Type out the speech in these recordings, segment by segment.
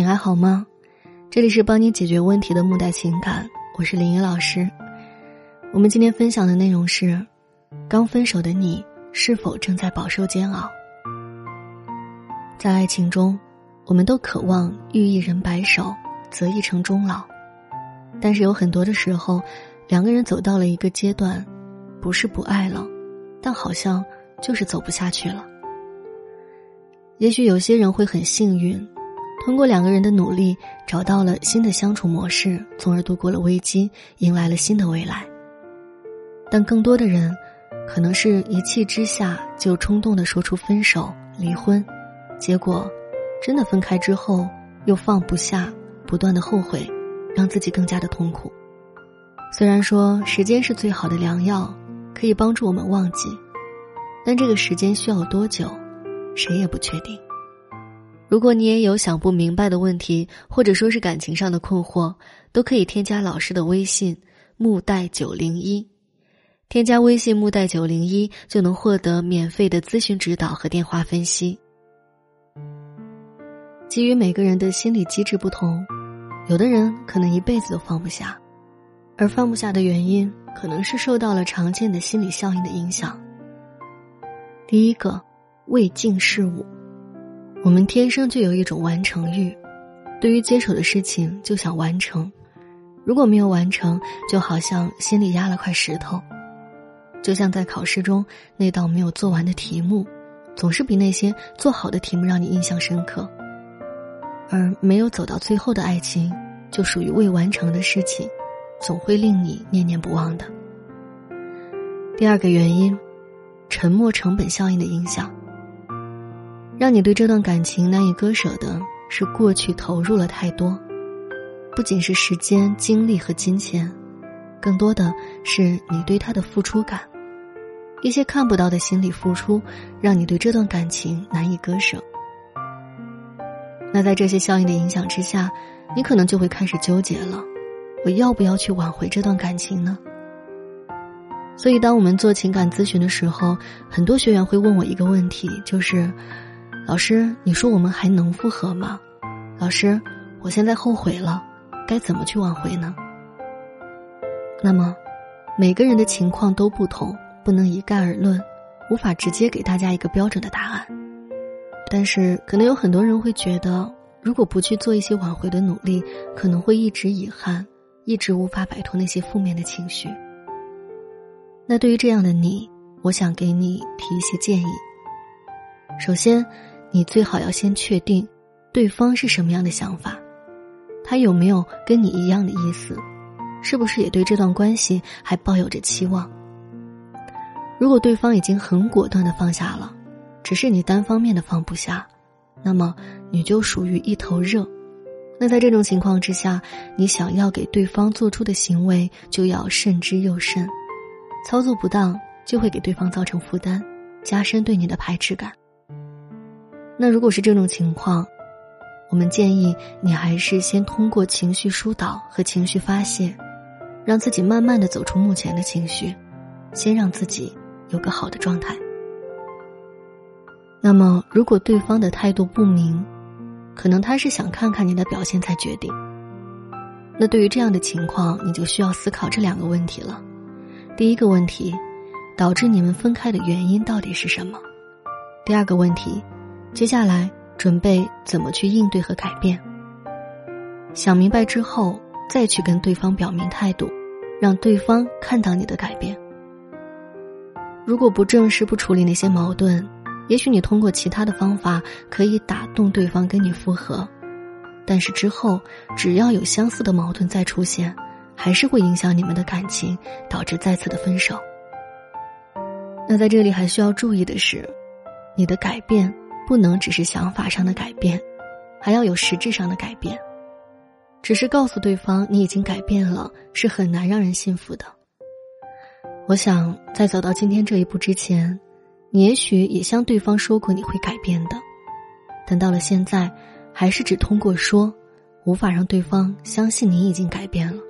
你还好吗？这里是帮你解决问题的木代情感，我是林一老师。我们今天分享的内容是：刚分手的你是否正在饱受煎熬？在爱情中，我们都渴望遇一人白首，择一城终老。但是有很多的时候，两个人走到了一个阶段，不是不爱了，但好像就是走不下去了。也许有些人会很幸运。通过两个人的努力，找到了新的相处模式，从而度过了危机，迎来了新的未来。但更多的人，可能是一气之下就冲动的说出分手、离婚，结果，真的分开之后又放不下，不断的后悔，让自己更加的痛苦。虽然说时间是最好的良药，可以帮助我们忘记，但这个时间需要多久，谁也不确定。如果你也有想不明白的问题，或者说是感情上的困惑，都可以添加老师的微信“木代九零一”，添加微信“木代九零一”就能获得免费的咨询指导和电话分析。基于每个人的心理机制不同，有的人可能一辈子都放不下，而放不下的原因可能是受到了常见的心理效应的影响。第一个，未尽事物。我们天生就有一种完成欲，对于接手的事情就想完成，如果没有完成，就好像心里压了块石头，就像在考试中那道没有做完的题目，总是比那些做好的题目让你印象深刻。而没有走到最后的爱情，就属于未完成的事情，总会令你念念不忘的。第二个原因，沉默成本效应的影响。让你对这段感情难以割舍的是过去投入了太多，不仅是时间、精力和金钱，更多的是你对他的付出感。一些看不到的心理付出，让你对这段感情难以割舍。那在这些效应的影响之下，你可能就会开始纠结了：我要不要去挽回这段感情呢？所以，当我们做情感咨询的时候，很多学员会问我一个问题，就是。老师，你说我们还能复合吗？老师，我现在后悔了，该怎么去挽回呢？那么，每个人的情况都不同，不能一概而论，无法直接给大家一个标准的答案。但是，可能有很多人会觉得，如果不去做一些挽回的努力，可能会一直遗憾，一直无法摆脱那些负面的情绪。那对于这样的你，我想给你提一些建议。首先。你最好要先确定，对方是什么样的想法，他有没有跟你一样的意思，是不是也对这段关系还抱有着期望？如果对方已经很果断的放下了，只是你单方面的放不下，那么你就属于一头热。那在这种情况之下，你想要给对方做出的行为就要慎之又慎，操作不当就会给对方造成负担，加深对你的排斥感。那如果是这种情况，我们建议你还是先通过情绪疏导和情绪发泄，让自己慢慢的走出目前的情绪，先让自己有个好的状态。那么，如果对方的态度不明，可能他是想看看你的表现才决定。那对于这样的情况，你就需要思考这两个问题了。第一个问题，导致你们分开的原因到底是什么？第二个问题。接下来准备怎么去应对和改变？想明白之后，再去跟对方表明态度，让对方看到你的改变。如果不正视、不处理那些矛盾，也许你通过其他的方法可以打动对方跟你复合，但是之后只要有相似的矛盾再出现，还是会影响你们的感情，导致再次的分手。那在这里还需要注意的是，你的改变。不能只是想法上的改变，还要有实质上的改变。只是告诉对方你已经改变了，是很难让人信服的。我想在走到今天这一步之前，你也许也向对方说过你会改变的，但到了现在，还是只通过说，无法让对方相信你已经改变了。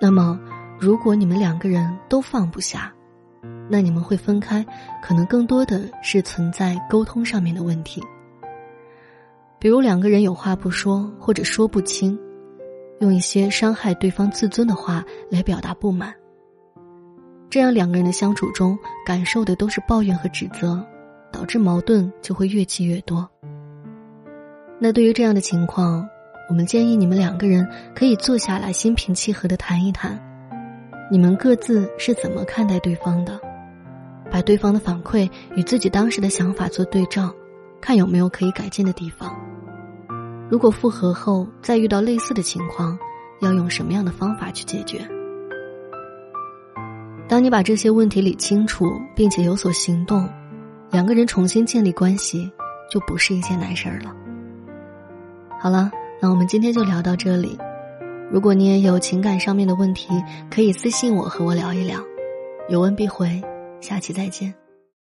那么，如果你们两个人都放不下。那你们会分开，可能更多的是存在沟通上面的问题。比如两个人有话不说，或者说不清，用一些伤害对方自尊的话来表达不满。这样两个人的相处中，感受的都是抱怨和指责，导致矛盾就会越积越多。那对于这样的情况，我们建议你们两个人可以坐下来，心平气和的谈一谈，你们各自是怎么看待对方的，把对方的反馈与自己当时的想法做对照，看有没有可以改进的地方。如果复合后再遇到类似的情况，要用什么样的方法去解决？当你把这些问题理清楚，并且有所行动，两个人重新建立关系就不是一件难事儿了。好了，那我们今天就聊到这里。如果你也有情感上面的问题，可以私信我和我聊一聊，有问必回。下期再见。